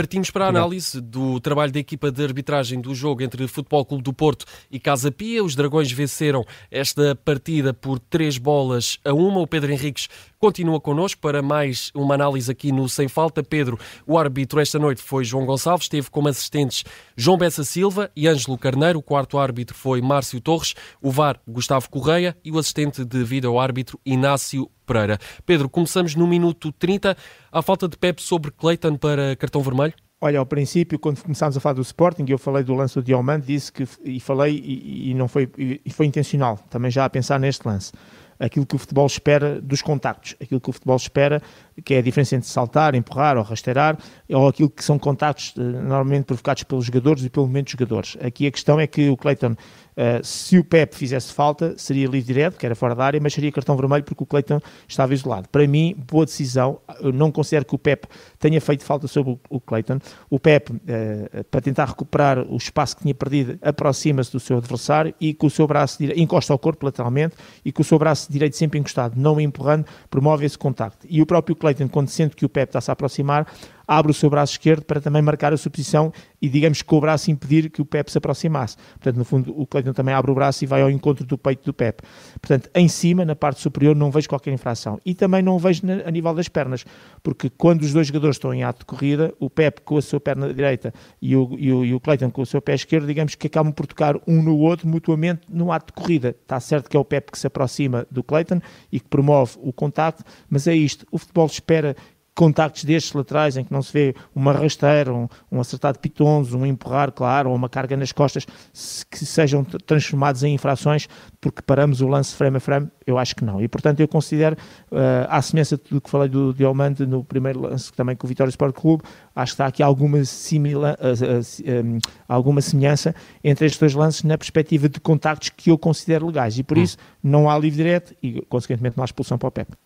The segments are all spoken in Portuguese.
partimos para a análise do trabalho da equipa de arbitragem do jogo entre Futebol Clube do Porto e Casa Pia. Os Dragões venceram esta partida por três bolas a uma. O Pedro Henriques continua connosco para mais uma análise aqui no Sem Falta. Pedro, o árbitro esta noite foi João Gonçalves, teve como assistentes João Bessa Silva e Ângelo Carneiro. O quarto árbitro foi Márcio Torres, o VAR Gustavo Correia e o assistente de vídeo árbitro Inácio Pereira. Pedro, começamos no minuto 30. A falta de Pep sobre Clayton para cartão vermelho? Olha, ao princípio, quando começámos a falar do Sporting, eu falei do lance do Diomande, disse que, e falei, e, e não foi, e foi intencional, também já a pensar neste lance aquilo que o futebol espera dos contactos, aquilo que o futebol espera, que é a diferença entre saltar, empurrar ou rasteirar, ou aquilo que são contactos eh, normalmente provocados pelos jogadores e pelo momento dos jogadores. Aqui a questão é que o Clayton Uh, se o Pep fizesse falta, seria livre direto, que era fora da área, mas seria cartão vermelho porque o Cleiton estava isolado. Para mim, boa decisão. Eu não considero que o Pep tenha feito falta sobre o Cleiton. O Pep, uh, para tentar recuperar o espaço que tinha perdido, aproxima-se do seu adversário e com o seu braço direito, encosta ao corpo lateralmente e com o seu braço direito sempre encostado, não empurrando, promove esse contacto. E o próprio Cleiton, quando sente que o Pep está-se a aproximar, abre o seu braço esquerdo para também marcar a sua posição e, digamos, com o braço impedir que o Pep se aproximasse. Portanto, no fundo, o Cleiton também abre o braço e vai ao encontro do peito do Pep. Portanto, em cima, na parte superior, não vejo qualquer infração. E também não vejo a nível das pernas, porque quando os dois jogadores estão em ato de corrida, o Pep com a sua perna direita e o, e o, e o Cleiton com o seu pé esquerdo, digamos que acabam por tocar um no outro mutuamente no ato de corrida. Está certo que é o Pep que se aproxima do Cleiton e que promove o contacto, mas é isto. O futebol espera contactos destes laterais em que não se vê uma rasteira, um, um acertado de pitons, um empurrar, claro, ou uma carga nas costas, se, que sejam transformados em infrações porque paramos o lance frame a frame, eu acho que não. E, portanto, eu considero, uh, à semelhança do que falei do Diomante no primeiro lance também com o Vitória Sport Clube, acho que está aqui alguma, simila, uh, uh, um, alguma semelhança entre estes dois lances na perspectiva de contactos que eu considero legais. E, por hum. isso, não há livre direto e, consequentemente, não há expulsão para o Pepe.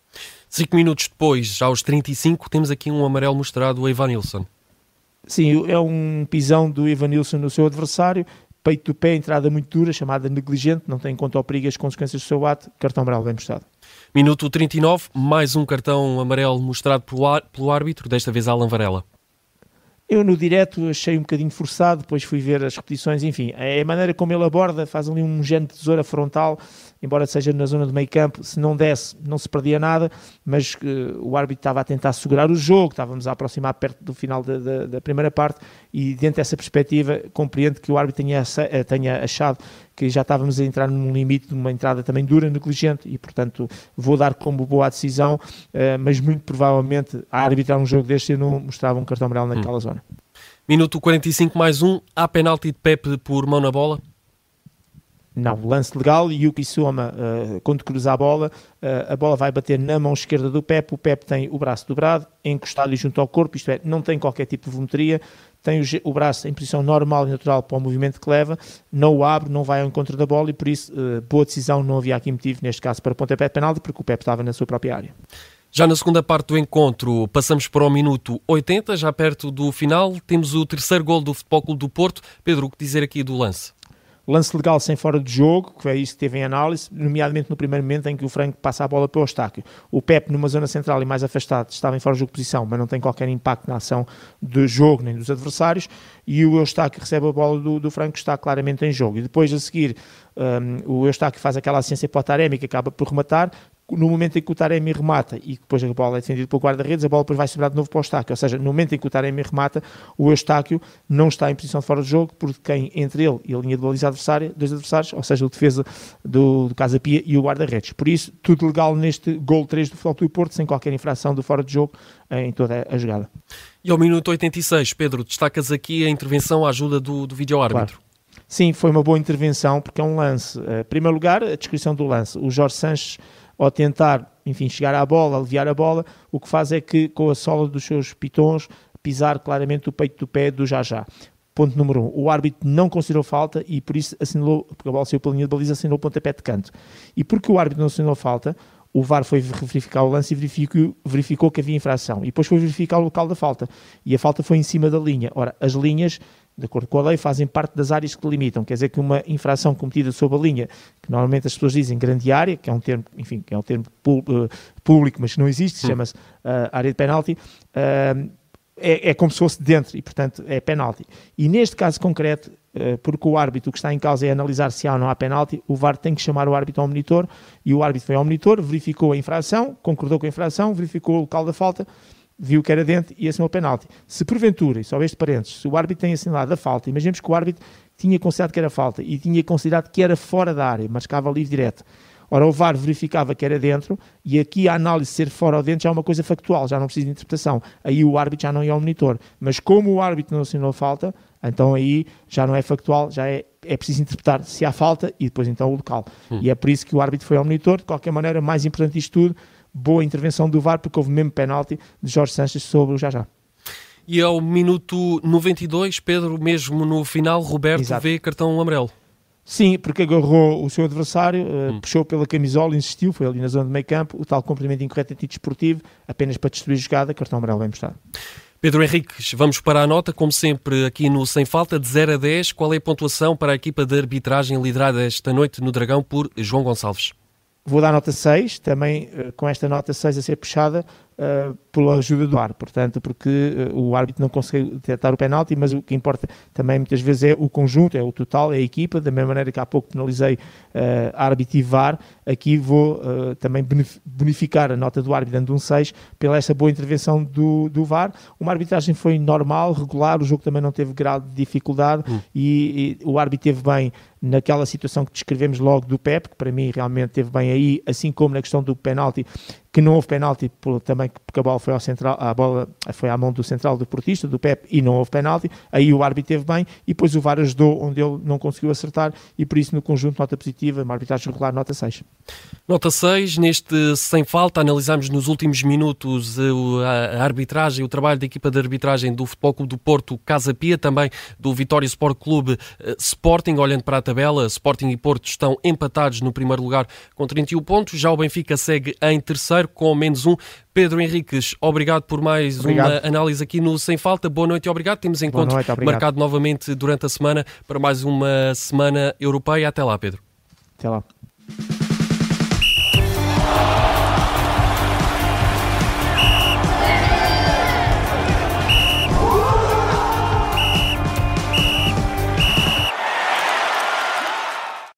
Cinco minutos depois, aos 35, temos aqui um amarelo mostrado a Ivan Nilsson. Sim, é um pisão do Ivan Nilsson no seu adversário, peito do pé, entrada muito dura, chamada negligente, não tem em conta ao perigo as consequências do seu ato, cartão amarelo bem mostrado. Minuto 39, mais um cartão amarelo mostrado pelo árbitro, desta vez Alan Varela. Eu no direto achei um bocadinho forçado, depois fui ver as repetições, enfim, é a maneira como ele aborda, faz ali um género de tesoura frontal, embora seja na zona do meio campo, se não desse não se perdia nada, mas uh, o árbitro estava a tentar segurar o jogo, estávamos a aproximar perto do final da, da, da primeira parte e dentro dessa perspectiva compreendo que o árbitro tenha, eh, tenha achado que já estávamos a entrar num limite de uma entrada também dura, negligente, e portanto vou dar como boa a decisão, uh, mas muito provavelmente a arbitrar um jogo deste eu não mostrava um cartão amarelo naquela hum. zona. Minuto 45 mais um, há penalti de Pepe por mão na bola? Não, lance legal, Yuki Soma, uh, quando cruza a bola, uh, a bola vai bater na mão esquerda do Pepe, o Pepe tem o braço dobrado, encostado e junto ao corpo, isto é, não tem qualquer tipo de volumetria, tem o, o, braço em posição normal e natural para o movimento que leva, não o abre, não vai ao encontro da bola e por isso, uh, boa decisão, não havia aqui motivo neste caso para pontapé de penalti, porque o Pepe estava na sua própria área. Já na segunda parte do encontro, passamos para o minuto 80, já perto do final, temos o terceiro gol do Futebol Clube do Porto. Pedro, o que dizer aqui do lance? Lance legal sem fora de jogo, que é isso que teve em análise, nomeadamente no primeiro momento em que o Franco passa a bola para o Eustáquio. O Pep, numa zona central e mais afastado, estava em fora de jogo de posição, mas não tem qualquer impacto na ação do jogo nem dos adversários, e o Eustáquio recebe a bola do, do Franco, está claramente em jogo. E depois a seguir, um, o Eustáquio faz aquela assistência para o Taremi, que acaba por rematar, no momento em que o Taremi remata e depois a bola é defendida pelo guarda-redes, a bola depois vai sobrar de novo para o Eustáquio. Ou seja, no momento em que o Taremi remata, o Eustáquio não está em posição de fora de jogo, porque quem entre ele e a linha de baliza adversária, dois adversários, ou seja, o defesa do, do Casa Pia e o guarda-redes. Por isso, tudo legal neste gol 3 do Futebol do Porto, sem qualquer infração do fora de jogo em toda a jogada. E ao minuto 86, Pedro, destacas aqui a intervenção, a ajuda do, do vídeo-árbitro. Claro. Sim, foi uma boa intervenção, porque é um lance. Eh, em primeiro lugar, a descrição do lance. O Jorge Sanches ao tentar, enfim, chegar à bola, aliviar a bola, o que faz é que com a sola dos seus pitons pisar claramente o peito do pé do Já-Já. Ponto número um, o árbitro não considerou falta e por isso assinalou, porque a bola saiu pela linha de baliza, assinalou o pontapé de canto. E porque o árbitro não assinalou falta, o VAR foi verificar o lance e verificou, verificou, que havia infração. E depois foi verificar o local da falta. E a falta foi em cima da linha. Ora, as linhas de acordo com a lei, fazem parte das áreas que delimitam. Quer dizer que uma infração cometida sob a linha, que normalmente as pessoas dizem grande área, que é um termo, enfim, que é um termo eh, público, mas que não existe, chama-se uh, área de penalti, uh, é, é como se fosse dentro e, portanto, é penalti. E neste caso concreto, eh, porque o árbitro que está em causa é analisar se há ou não há penalti, o VAR tem que chamar o árbitro ao monitor e o árbitro foi ao monitor, verificou a infração, concordou com a infração, verificou o local da falta, viu que era dentro e assinou o penalti. Se porventura, e só este parênteses, se o árbitro tem assinalado a falta, imaginemos que o árbitro tinha considerado que era falta e tinha considerado que era fora da área, marcava livre direto. Ora, o VAR verificava que era dentro e aqui a análise ser fora ou dentro já é uma coisa factual, já não precisa de interpretação. Aí o árbitro já não ia ao monitor. Mas como o árbitro não assinou a falta, então aí já não é factual, já é, é preciso interpretar se há falta e depois então o local. Hum. E é por isso que o árbitro foi ao monitor. De qualquer maneira, mais importante isto tudo, boa intervenção do VAR, porque houve mesmo penalti de Jorge Sanches sobre o já já. E ao minuto 92, Pedro, mesmo no final, Roberto Exato. vê cartão amarelo. Sim, porque agarrou o seu adversário, uh, hum. puxou pela camisola, insistiu, foi ali na zona de meio campo, o tal cumprimento incorreto antidesportivo, apenas para destruir a jogada, cartão amarelo bem mostrado. Pedro Henriques, vamos para a nota, como sempre, aqui no Sem Falta, de 0 a 10. Qual é a pontuação para a equipa de arbitragem liderada esta noite no Dragão por João Gonçalves? Vou dar nota 6, também uh, com esta nota 6 a ser puxada, uh, pela ajuda do ar, portanto, porque uh, o árbitro não consegue detectar o penalti, mas o que importa também muitas vezes é o conjunto, é o total, é a equipa, da mesma maneira que há pouco penalizei uh, árbitro e VAR, aqui vou também bonificar a nota do árbitro dando um 6 pela essa boa intervenção do, do VAR. Uma arbitragem foi normal, regular, o jogo também não teve grau de dificuldade hum. e, e o árbitro teve bem naquela situação que descrevemos logo do Pep, que para mim realmente teve bem aí, assim como na questão do penalti, que não houve penalti também porque a bola foi ao central, a bola foi à mão do central do portista, do Pep, e não houve penalti. Aí o árbitro teve bem e depois o VAR ajudou onde ele não conseguiu acertar e por isso no conjunto nota positiva, uma arbitragem regular nota 6. Nota 6, neste sem falta, analisamos nos últimos minutos a arbitragem, o trabalho da equipa de arbitragem do Futebol Clube do Porto, Casa Pia, também do Vitória Sport Clube eh, Sporting, olhando para a tabela, Sporting e Porto estão empatados no primeiro lugar com 31 pontos, já o Benfica segue em terceiro com menos um. Pedro Henriques, obrigado por mais obrigado. uma análise aqui no Sem Falta. Boa noite e obrigado. Temos encontro noite, marcado novamente durante a semana para mais uma semana europeia. Até lá, Pedro. Até lá.